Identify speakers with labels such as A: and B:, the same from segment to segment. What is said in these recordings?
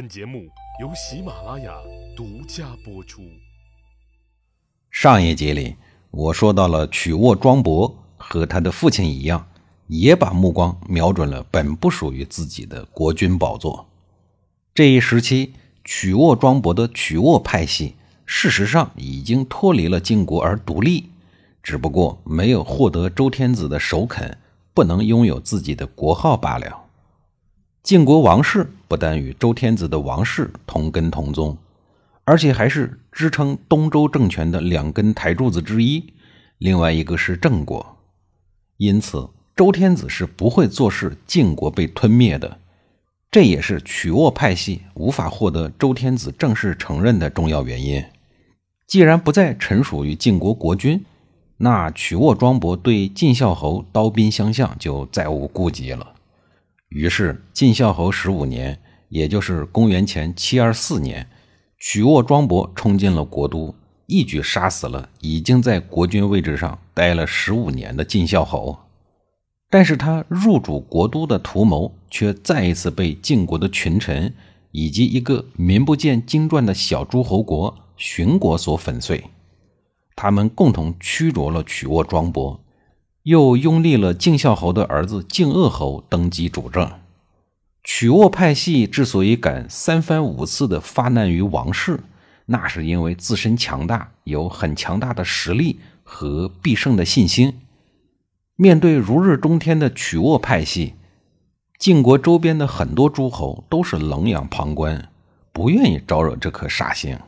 A: 本节目由喜马拉雅独家播出。
B: 上一集里，我说到了曲沃庄博和他的父亲一样，也把目光瞄准了本不属于自己的国君宝座。这一时期，曲沃庄博的曲沃派系事实上已经脱离了晋国而独立，只不过没有获得周天子的首肯，不能拥有自己的国号罢了。晋国王室不但与周天子的王室同根同宗，而且还是支撑东周政权的两根台柱子之一。另外一个是郑国，因此周天子是不会坐视晋国被吞灭的。这也是曲沃派系无法获得周天子正式承认的重要原因。既然不再臣属于晋国国君，那曲沃庄伯对晋孝侯刀兵相向就再无顾忌了。于是，晋孝侯十五年，也就是公元前七二四年，曲沃庄伯冲进了国都，一举杀死了已经在国君位置上待了十五年的晋孝侯。但是他入主国都的图谋，却再一次被晋国的群臣以及一个名不见经传的小诸侯国荀国所粉碎。他们共同驱逐了曲沃庄伯。又拥立了晋孝侯的儿子晋鄂侯登基主政。曲沃派系之所以敢三番五次的发难于王室，那是因为自身强大，有很强大的实力和必胜的信心。面对如日中天的曲沃派系，晋国周边的很多诸侯都是冷眼旁观，不愿意招惹这颗煞星。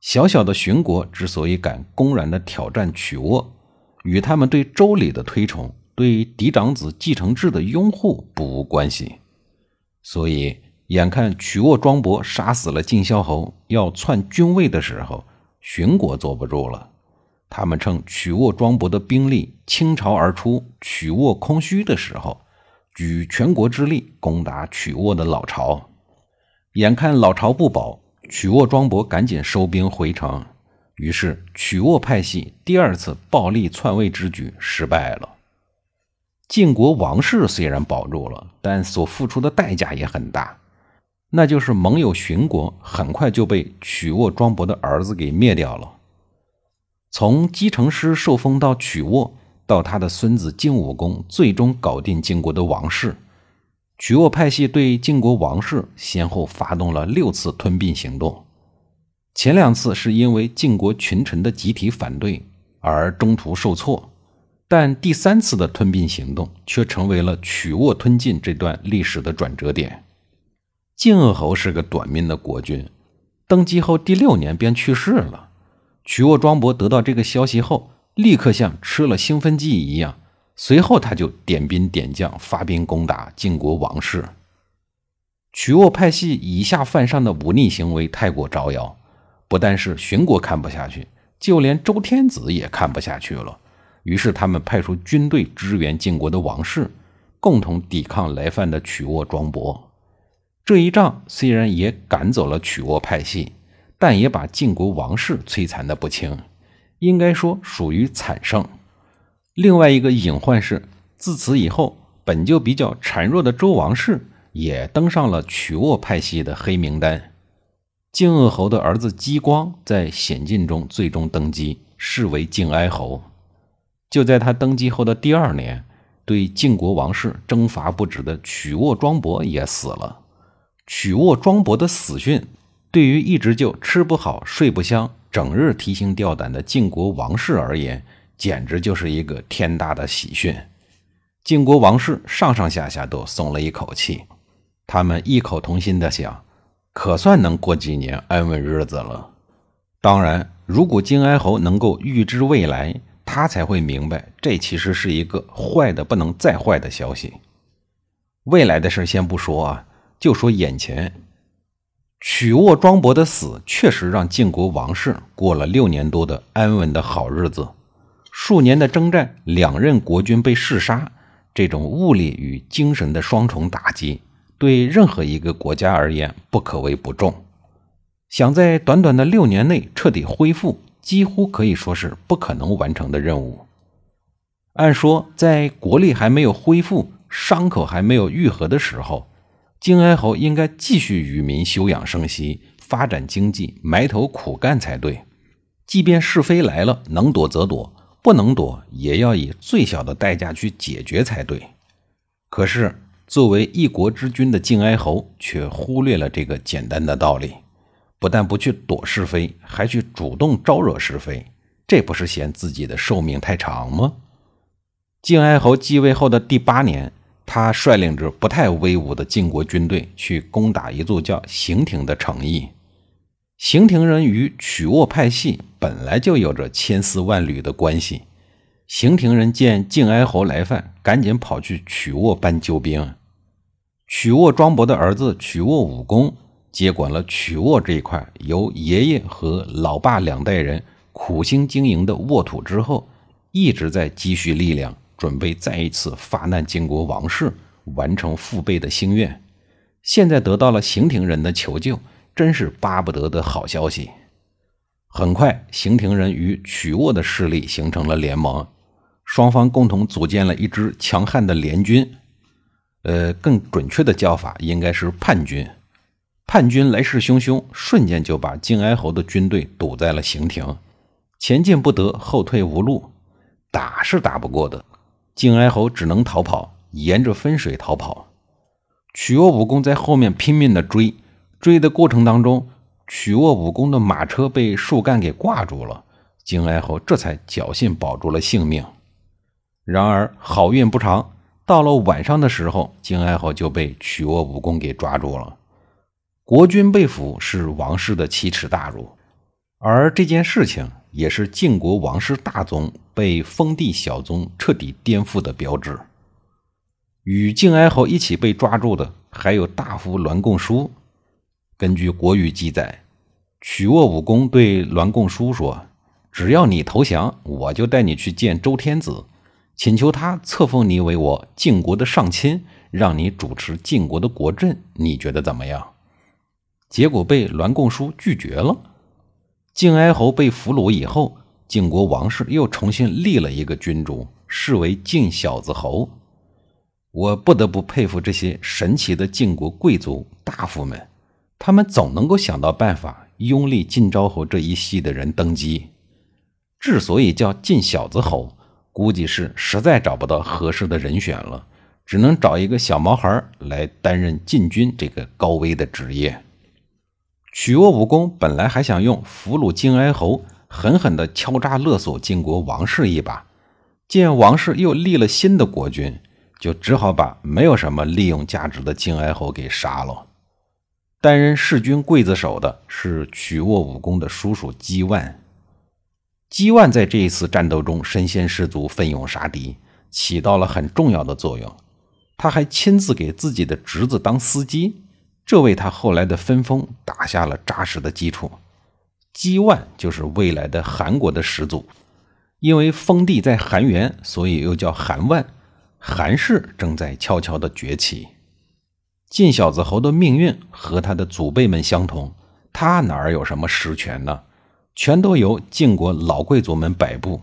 B: 小小的荀国之所以敢公然的挑战曲沃，与他们对周礼的推崇、对嫡长子继承制的拥护不无关系，所以眼看曲沃庄伯杀死了晋孝侯，要篡君位的时候，荀国坐不住了。他们趁曲沃庄伯的兵力倾巢而出、曲沃空虚的时候，举全国之力攻打曲沃的老巢。眼看老巢不保，曲沃庄伯赶紧收兵回城。于是，曲沃派系第二次暴力篡位之举失败了。晋国王室虽然保住了，但所付出的代价也很大，那就是盟友荀国很快就被曲沃庄伯的儿子给灭掉了。从姬成师受封到曲沃，到他的孙子晋武公最终搞定晋国的王室，曲沃派系对晋国王室先后发动了六次吞并行动。前两次是因为晋国群臣的集体反对而中途受挫，但第三次的吞并行动却成为了曲沃吞晋这段历史的转折点。晋鄂侯是个短命的国君，登基后第六年便去世了。曲沃庄伯得到这个消息后，立刻像吃了兴奋剂一样，随后他就点兵点将，发兵攻打晋国王室。曲沃派系以下犯上的忤逆行为太过招摇。不但是荀国看不下去，就连周天子也看不下去了。于是他们派出军队支援晋国的王室，共同抵抗来犯的曲沃庄伯。这一仗虽然也赶走了曲沃派系，但也把晋国王室摧残的不轻，应该说属于惨胜。另外一个隐患是，自此以后，本就比较孱弱的周王室也登上了曲沃派系的黑名单。晋鄂侯的儿子姬光在险境中最终登基，是为晋哀侯。就在他登基后的第二年，对晋国王室征伐不止的曲沃庄伯也死了。曲沃庄伯的死讯，对于一直就吃不好睡不香、整日提心吊胆的晋国王室而言，简直就是一个天大的喜讯。晋国王室上上下下都松了一口气，他们异口同心地想。可算能过几年安稳日子了。当然，如果金哀侯能够预知未来，他才会明白，这其实是一个坏的不能再坏的消息。未来的事先不说啊，就说眼前，曲沃庄伯的死确实让晋国王室过了六年多的安稳的好日子。数年的征战，两任国君被弑杀，这种物理与精神的双重打击。对任何一个国家而言，不可谓不重。想在短短的六年内彻底恢复，几乎可以说是不可能完成的任务。按说，在国力还没有恢复、伤口还没有愈合的时候，靖哀侯应该继续与民休养生息，发展经济，埋头苦干才对。即便是非来了，能躲则躲，不能躲，也要以最小的代价去解决才对。可是，作为一国之君的靖哀侯却忽略了这个简单的道理，不但不去躲是非，还去主动招惹是非，这不是嫌自己的寿命太长吗？靖哀侯继位后的第八年。他率领着不太威武的晋国军队去攻打一座叫邢亭的城邑。邢亭人与曲沃派系本来就有着千丝万缕的关系。邢亭人见晋哀侯来犯，赶紧跑去曲沃搬救兵。曲沃庄伯的儿子曲沃武公接管了曲沃这一块由爷爷和老爸两代人苦心经营的沃土之后，一直在积蓄力量。准备再一次发难晋国王室，完成父辈的心愿。现在得到了邢庭人的求救，真是巴不得的好消息。很快，邢庭人与曲沃的势力形成了联盟，双方共同组建了一支强悍的联军。呃，更准确的叫法应该是叛军。叛军来势汹汹，瞬间就把晋哀侯的军队堵在了刑亭，前进不得，后退无路，打是打不过的。靖哀侯只能逃跑，沿着分水逃跑。曲沃武功在后面拼命的追，追的过程当中，曲沃武功的马车被树干给挂住了，靖哀侯这才侥幸保住了性命。然而好运不长，到了晚上的时候，靖哀侯就被曲沃武功给抓住了。国君被俘是王室的奇耻大辱，而这件事情。也是晋国王室大宗被封地小宗彻底颠覆的标志。与晋哀侯一起被抓住的还有大夫栾贡叔。根据《国语》记载，曲沃武功对栾贡叔说：“只要你投降，我就带你去见周天子，请求他册封你为我晋国的上卿，让你主持晋国的国政。你觉得怎么样？”结果被栾贡叔拒绝了。晋哀侯被俘虏以后，晋国王室又重新立了一个君主，视为晋小子侯。我不得不佩服这些神奇的晋国贵族大夫们，他们总能够想到办法拥立晋昭侯这一系的人登基。之所以叫晋小子侯，估计是实在找不到合适的人选了，只能找一个小毛孩来担任禁军这个高危的职业。曲沃武功本来还想用俘虏晋哀侯，狠狠地敲诈勒索晋国王室一把，见王室又立了新的国君，就只好把没有什么利用价值的晋哀侯给杀了。担任弑君刽子手的是曲沃武功的叔叔姬万。姬万在这一次战斗中身先士卒，奋勇杀敌，起到了很重要的作用。他还亲自给自己的侄子当司机。这为他后来的分封打下了扎实的基础。姬万就是未来的韩国的始祖，因为封地在韩原，所以又叫韩万。韩氏正在悄悄的崛起。晋小子侯的命运和他的祖辈们相同，他哪儿有什么实权呢？全都由晋国老贵族们摆布。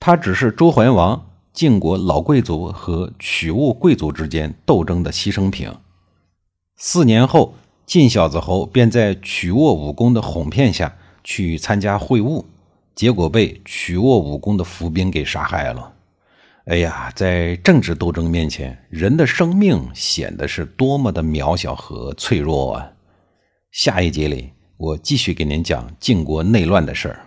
B: 他只是周桓王、晋国老贵族和曲沃贵族之间斗争的牺牲品。四年后，晋小子侯便在曲沃武功的哄骗下去参加会晤，结果被曲沃武功的伏兵给杀害了。哎呀，在政治斗争面前，人的生命显得是多么的渺小和脆弱啊！下一节里，我继续给您讲晋国内乱的事儿。